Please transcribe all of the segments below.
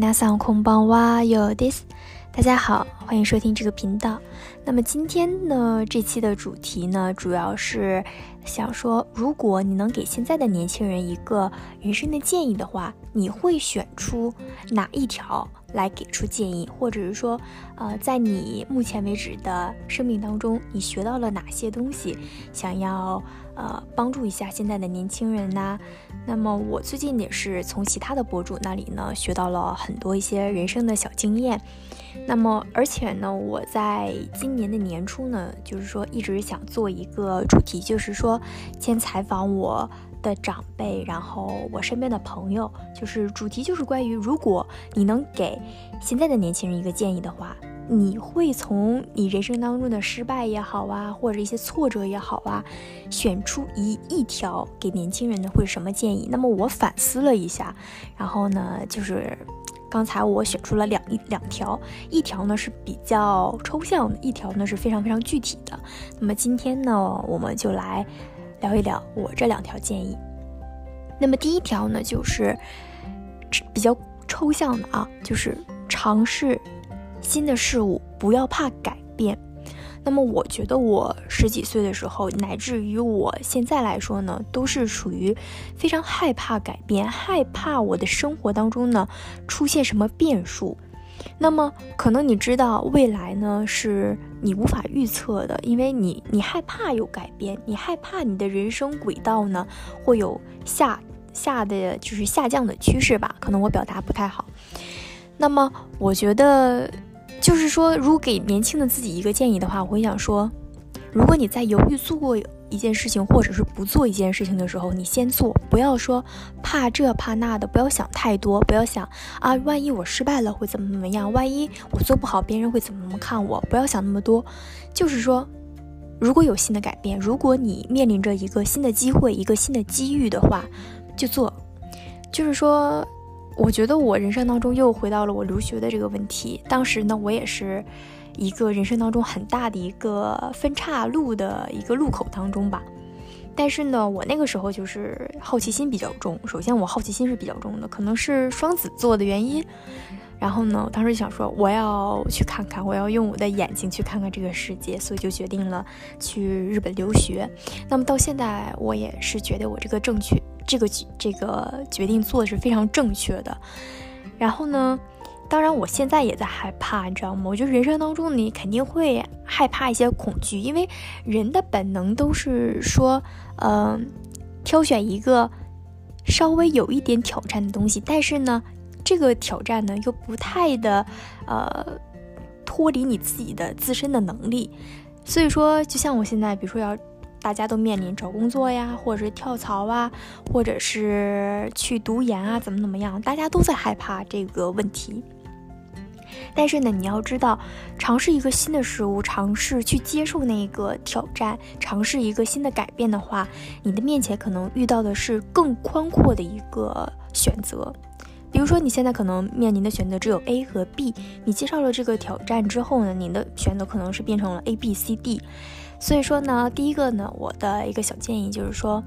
皆さんこんばんは、よです。大家好， 欢迎收听这个频道。那么今天呢，这期的主题呢，主要是想说，如果你能给现在的年轻人一个人生的建议的话，你会选出哪一条来给出建议？或者是说，呃，在你目前为止的生命当中，你学到了哪些东西，想要呃帮助一下现在的年轻人呢？那么我最近也是从其他的博主那里呢，学到了很多一些人生的小经验。那么，而且呢，我在今年的年初呢，就是说一直想做一个主题，就是说先采访我的长辈，然后我身边的朋友，就是主题就是关于，如果你能给现在的年轻人一个建议的话，你会从你人生当中的失败也好啊，或者一些挫折也好啊，选出一一条给年轻人的会是什么建议？那么我反思了一下，然后呢，就是。刚才我选出了两一两条，一条呢是比较抽象的，一条呢是非常非常具体的。那么今天呢，我们就来聊一聊我这两条建议。那么第一条呢，就是比较抽象的啊，就是尝试新的事物，不要怕改变。那么我觉得我十几岁的时候，乃至于我现在来说呢，都是属于非常害怕改变，害怕我的生活当中呢出现什么变数。那么可能你知道未来呢是你无法预测的，因为你你害怕有改变，你害怕你的人生轨道呢会有下下的就是下降的趋势吧？可能我表达不太好。那么我觉得。就是说，如果给年轻的自己一个建议的话，我会想说，如果你在犹豫做过一件事情，或者是不做一件事情的时候，你先做，不要说怕这怕那的，不要想太多，不要想啊，万一我失败了会怎么怎么样，万一我做不好，别人会怎么怎么看我，不要想那么多。就是说，如果有新的改变，如果你面临着一个新的机会，一个新的机遇的话，就做。就是说。我觉得我人生当中又回到了我留学的这个问题。当时呢，我也是一个人生当中很大的一个分岔路的一个路口当中吧。但是呢，我那个时候就是好奇心比较重。首先，我好奇心是比较重的，可能是双子座的原因。然后呢，我当时想说，我要去看看，我要用我的眼睛去看看这个世界，所以就决定了去日本留学。那么到现在，我也是觉得我这个正确。这个这个决定做的是非常正确的，然后呢，当然我现在也在害怕，你知道吗？我觉得人生当中你肯定会害怕一些恐惧，因为人的本能都是说，嗯，挑选一个稍微有一点挑战的东西，但是呢，这个挑战呢又不太的，呃，脱离你自己的自身的能力，所以说，就像我现在，比如说要。大家都面临找工作呀，或者是跳槽啊，或者是去读研啊，怎么怎么样？大家都在害怕这个问题。但是呢，你要知道，尝试一个新的事物，尝试去接受那个挑战，尝试一个新的改变的话，你的面前可能遇到的是更宽阔的一个选择。比如说，你现在可能面临的选择只有 A 和 B，你接受了这个挑战之后呢，你的选择可能是变成了 A、B、C、D。所以说呢，第一个呢，我的一个小建议就是说，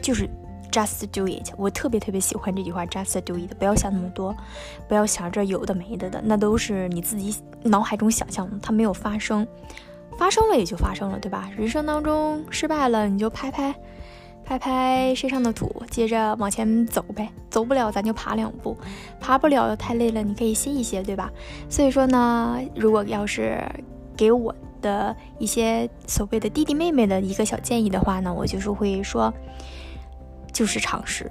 就是 just do it。我特别特别喜欢这句话，just do it。不要想那么多，不要想着有的没的的，那都是你自己脑海中想象的，它没有发生，发生了也就发生了，对吧？人生当中失败了，你就拍拍拍拍身上的土，接着往前走呗。走不了，咱就爬两步；爬不了，太累了，你可以歇一歇，对吧？所以说呢，如果要是给我。的一些所谓的弟弟妹妹的一个小建议的话呢，我就是会说，就是尝试，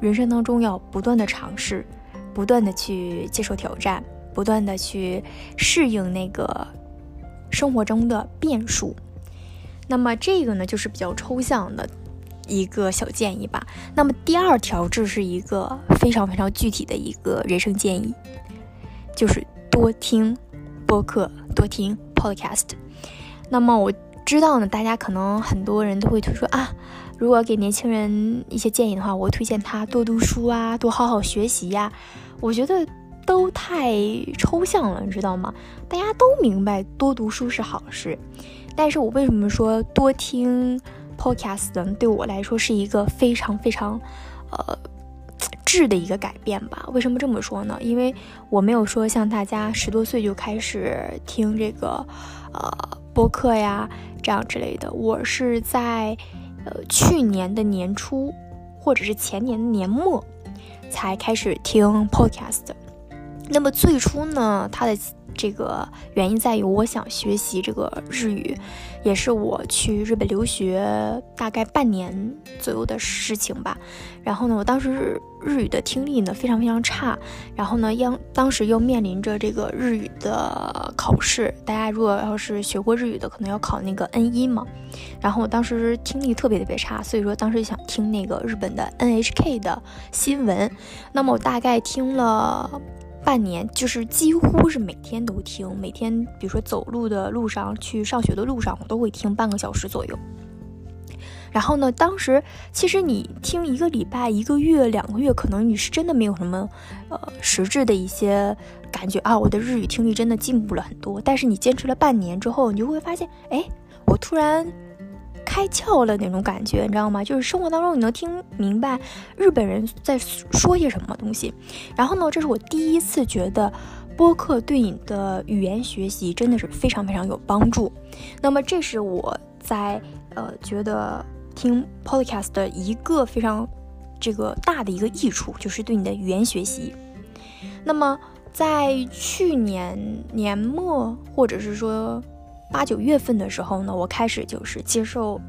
人生当中要不断的尝试，不断的去接受挑战，不断的去适应那个生活中的变数。那么这个呢，就是比较抽象的一个小建议吧。那么第二条，这是一个非常非常具体的一个人生建议，就是多听播客，多听。Podcast，那么我知道呢，大家可能很多人都会推说啊，如果给年轻人一些建议的话，我推荐他多读书啊，多好好学习呀。我觉得都太抽象了，你知道吗？大家都明白多读书是好事，但是我为什么说多听 Podcast 呢？对我来说是一个非常非常呃。质的一个改变吧。为什么这么说呢？因为我没有说像大家十多岁就开始听这个呃播客呀这样之类的，我是在呃去年的年初或者是前年的年末才开始听 podcast。那么最初呢，它的。这个原因在于，我想学习这个日语，也是我去日本留学大概半年左右的事情吧。然后呢，我当时日语的听力呢非常非常差，然后呢，央当时又面临着这个日语的考试。大家如果要是学过日语的，可能要考那个 N 一嘛。然后我当时听力特别特别差，所以说当时想听那个日本的 NHK 的新闻。那么我大概听了。半年就是几乎是每天都听，每天比如说走路的路上去上学的路上，我都会听半个小时左右。然后呢，当时其实你听一个礼拜、一个月、两个月，可能你是真的没有什么呃实质的一些感觉啊，我的日语听力真的进步了很多。但是你坚持了半年之后，你就会发现，哎，我突然。开窍了那种感觉，你知道吗？就是生活当中你能听明白日本人在说些什么东西。然后呢，这是我第一次觉得播客对你的语言学习真的是非常非常有帮助。那么这是我在呃觉得听 podcast 的一个非常这个大的一个益处，就是对你的语言学习。那么在去年年末，或者是说。八九月份的时候呢，我开始就是接受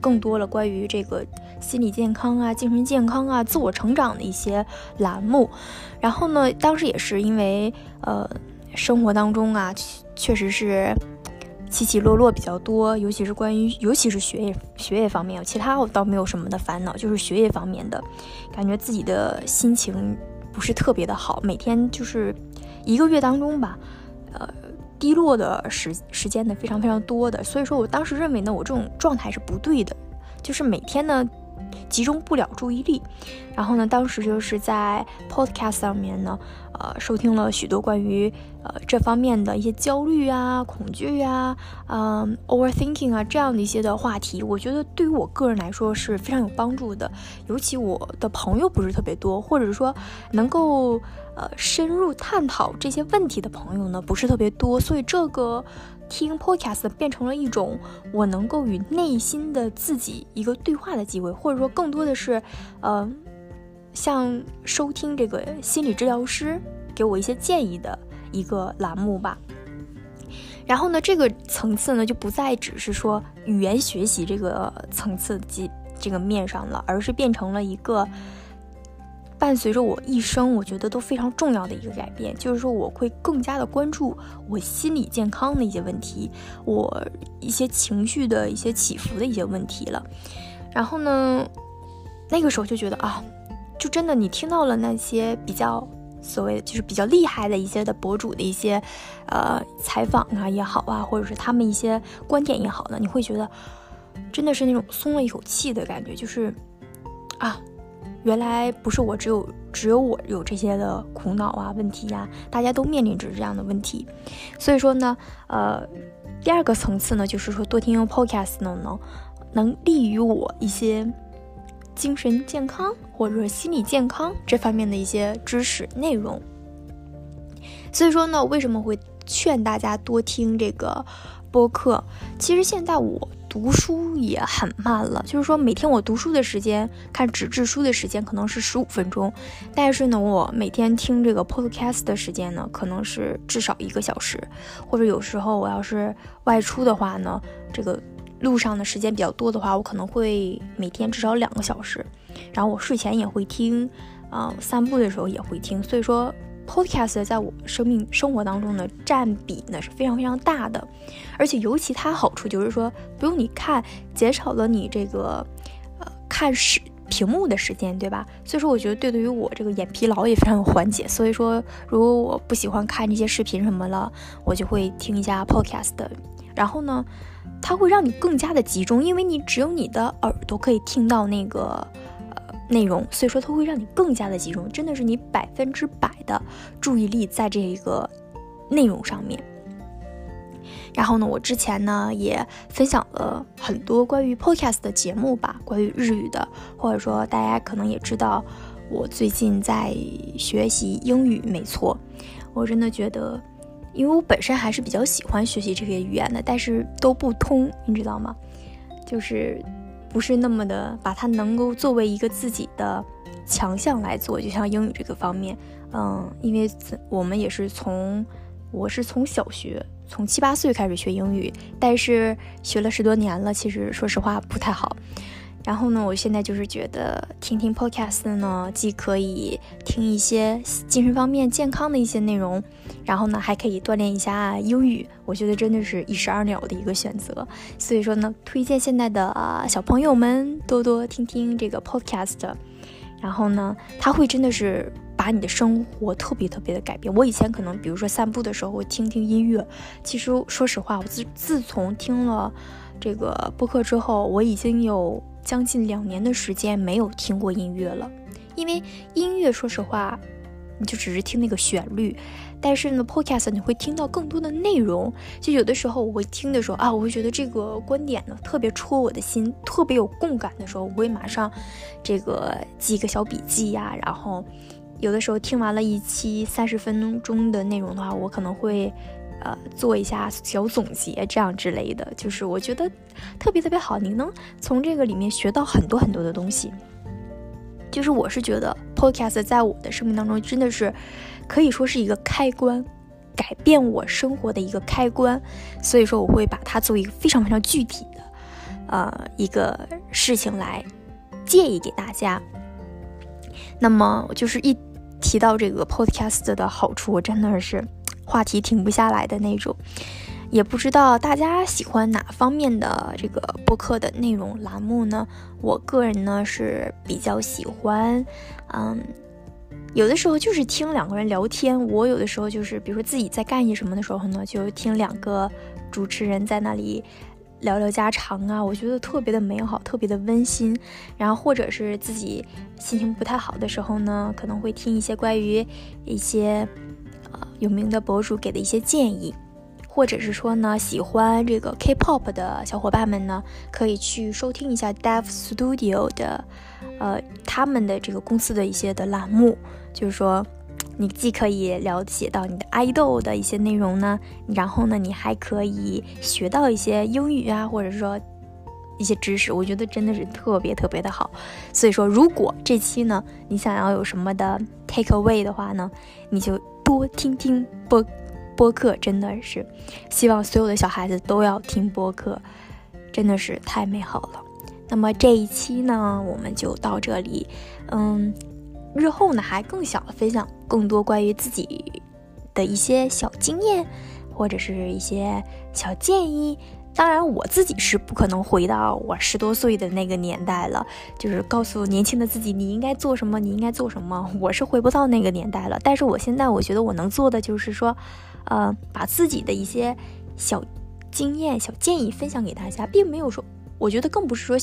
更多了关于这个心理健康啊、精神健康啊、自我成长的一些栏目。然后呢，当时也是因为呃，生活当中啊，确实是起起落落比较多，尤其是关于尤其是学业学业方面，其他我倒没有什么的烦恼，就是学业方面的，感觉自己的心情不是特别的好，每天就是一个月当中吧，呃。低落的时时间呢非常非常多的，所以说我当时认为呢，我这种状态是不对的，就是每天呢集中不了注意力。然后呢，当时就是在 Podcast 上面呢，呃，收听了许多关于呃这方面的一些焦虑啊、恐惧啊、嗯，overthinking 啊这样的一些的话题。我觉得对于我个人来说是非常有帮助的，尤其我的朋友不是特别多，或者说能够。呃，深入探讨这些问题的朋友呢，不是特别多，所以这个听 podcast 变成了一种我能够与内心的自己一个对话的机会，或者说更多的是，呃，像收听这个心理治疗师给我一些建议的一个栏目吧。然后呢，这个层次呢，就不再只是说语言学习这个层次及这个面上了，而是变成了一个。伴随着我一生，我觉得都非常重要的一个改变，就是说我会更加的关注我心理健康的一些问题，我一些情绪的一些起伏的一些问题了。然后呢，那个时候就觉得啊，就真的你听到了那些比较所谓就是比较厉害的一些的博主的一些呃采访啊也好啊，或者是他们一些观点也好呢，你会觉得真的是那种松了一口气的感觉，就是啊。原来不是我只有只有我有这些的苦恼啊问题呀，大家都面临着这样的问题，所以说呢，呃，第二个层次呢，就是说多听用 podcast 呢，能能利于我一些精神健康或者说心理健康这方面的一些知识内容。所以说呢，为什么会劝大家多听这个播客？其实现在我。读书也很慢了，就是说每天我读书的时间，看纸质书的时间可能是十五分钟，但是呢，我每天听这个 podcast 的时间呢，可能是至少一个小时，或者有时候我要是外出的话呢，这个路上的时间比较多的话，我可能会每天至少两个小时，然后我睡前也会听，啊，散步的时候也会听，所以说。Podcast 在我生命生活当中的占比呢是非常非常大的，而且尤其它好处就是说不用你看，减少了你这个呃看视屏幕的时间，对吧？所以说我觉得对对于我这个眼疲劳也非常有缓解。所以说如果我不喜欢看这些视频什么了，我就会听一下 Podcast。然后呢，它会让你更加的集中，因为你只有你的耳朵可以听到那个。内容，所以说它会让你更加的集中，真的是你百分之百的注意力在这一个内容上面。然后呢，我之前呢也分享了很多关于 podcast 的节目吧，关于日语的，或者说大家可能也知道，我最近在学习英语，没错，我真的觉得，因为我本身还是比较喜欢学习这些语言的，但是都不通，你知道吗？就是不是那么的把它能够作为一个自己的强项来做，就像英语这个方面，嗯，因为我们也是从我是从小学从七八岁开始学英语，但是学了十多年了，其实说实话不太好。然后呢，我现在就是觉得听听 podcast 呢，既可以听一些精神方面健康的一些内容，然后呢，还可以锻炼一下英语。我觉得真的是一石二鸟的一个选择。所以说呢，推荐现在的小朋友们多多听听这个 podcast。然后呢，它会真的是把你的生活特别特别的改变。我以前可能比如说散步的时候会听听音乐，其实说实话，我自自从听了这个播客之后，我已经有。将近两年的时间没有听过音乐了，因为音乐说实话，你就只是听那个旋律，但是呢，podcast 你会听到更多的内容。就有的时候我会听的时候啊，我会觉得这个观点呢特别戳我的心，特别有共感的时候，我会马上这个记一个小笔记呀。然后有的时候听完了一期三十分钟的内容的话，我可能会。呃，做一下小总结，这样之类的，就是我觉得特别特别好。你能从这个里面学到很多很多的东西。就是我是觉得 Podcast 在我的生命当中真的是可以说是一个开关，改变我生活的一个开关。所以说，我会把它作为一个非常非常具体的呃一个事情来建议给大家。那么，就是一提到这个 Podcast 的好处，我真的是。话题停不下来的那种，也不知道大家喜欢哪方面的这个播客的内容栏目呢？我个人呢是比较喜欢，嗯，有的时候就是听两个人聊天。我有的时候就是，比如说自己在干些什么的时候呢，就听两个主持人在那里聊聊家常啊，我觉得特别的美好，特别的温馨。然后或者是自己心情不太好的时候呢，可能会听一些关于一些。有名的博主给的一些建议，或者是说呢，喜欢这个 K-pop 的小伙伴们呢，可以去收听一下 Dev Studio 的，呃，他们的这个公司的一些的栏目，就是说，你既可以了解到你的爱豆的一些内容呢，然后呢，你还可以学到一些英语啊，或者说一些知识，我觉得真的是特别特别的好。所以说，如果这期呢，你想要有什么的 take away 的话呢，你就。多听听播播客，真的是希望所有的小孩子都要听播客，真的是太美好了。那么这一期呢，我们就到这里。嗯，日后呢还更想分享更多关于自己的一些小经验，或者是一些小建议。当然，我自己是不可能回到我十多岁的那个年代了，就是告诉年轻的自己你应该做什么，你应该做什么。我是回不到那个年代了。但是我现在，我觉得我能做的就是说，呃，把自己的一些小经验、小建议分享给大家，并没有说，我觉得更不是说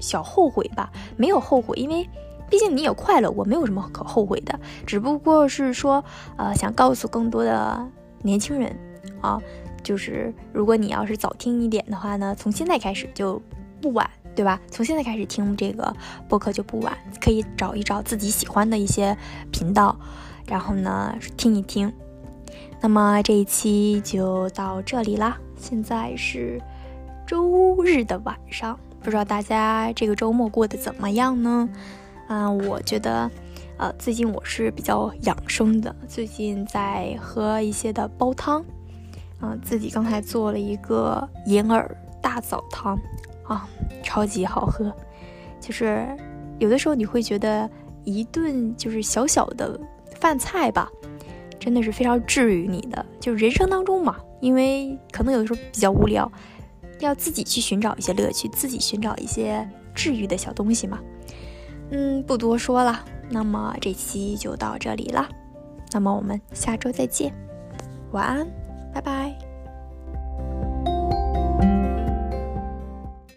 小后悔吧，没有后悔，因为毕竟你也快乐，我没有什么可后悔的，只不过是说，呃，想告诉更多的年轻人啊。就是如果你要是早听一点的话呢，从现在开始就不晚，对吧？从现在开始听这个播客就不晚，可以找一找自己喜欢的一些频道，然后呢听一听。那么这一期就到这里啦。现在是周日的晚上，不知道大家这个周末过得怎么样呢？嗯，我觉得，呃，最近我是比较养生的，最近在喝一些的煲汤。嗯，自己刚才做了一个银耳大枣汤，啊，超级好喝。就是有的时候你会觉得一顿就是小小的饭菜吧，真的是非常治愈你的。就人生当中嘛，因为可能有的时候比较无聊，要自己去寻找一些乐趣，自己寻找一些治愈的小东西嘛。嗯，不多说了，那么这期就到这里了。那么我们下周再见，晚安。拜拜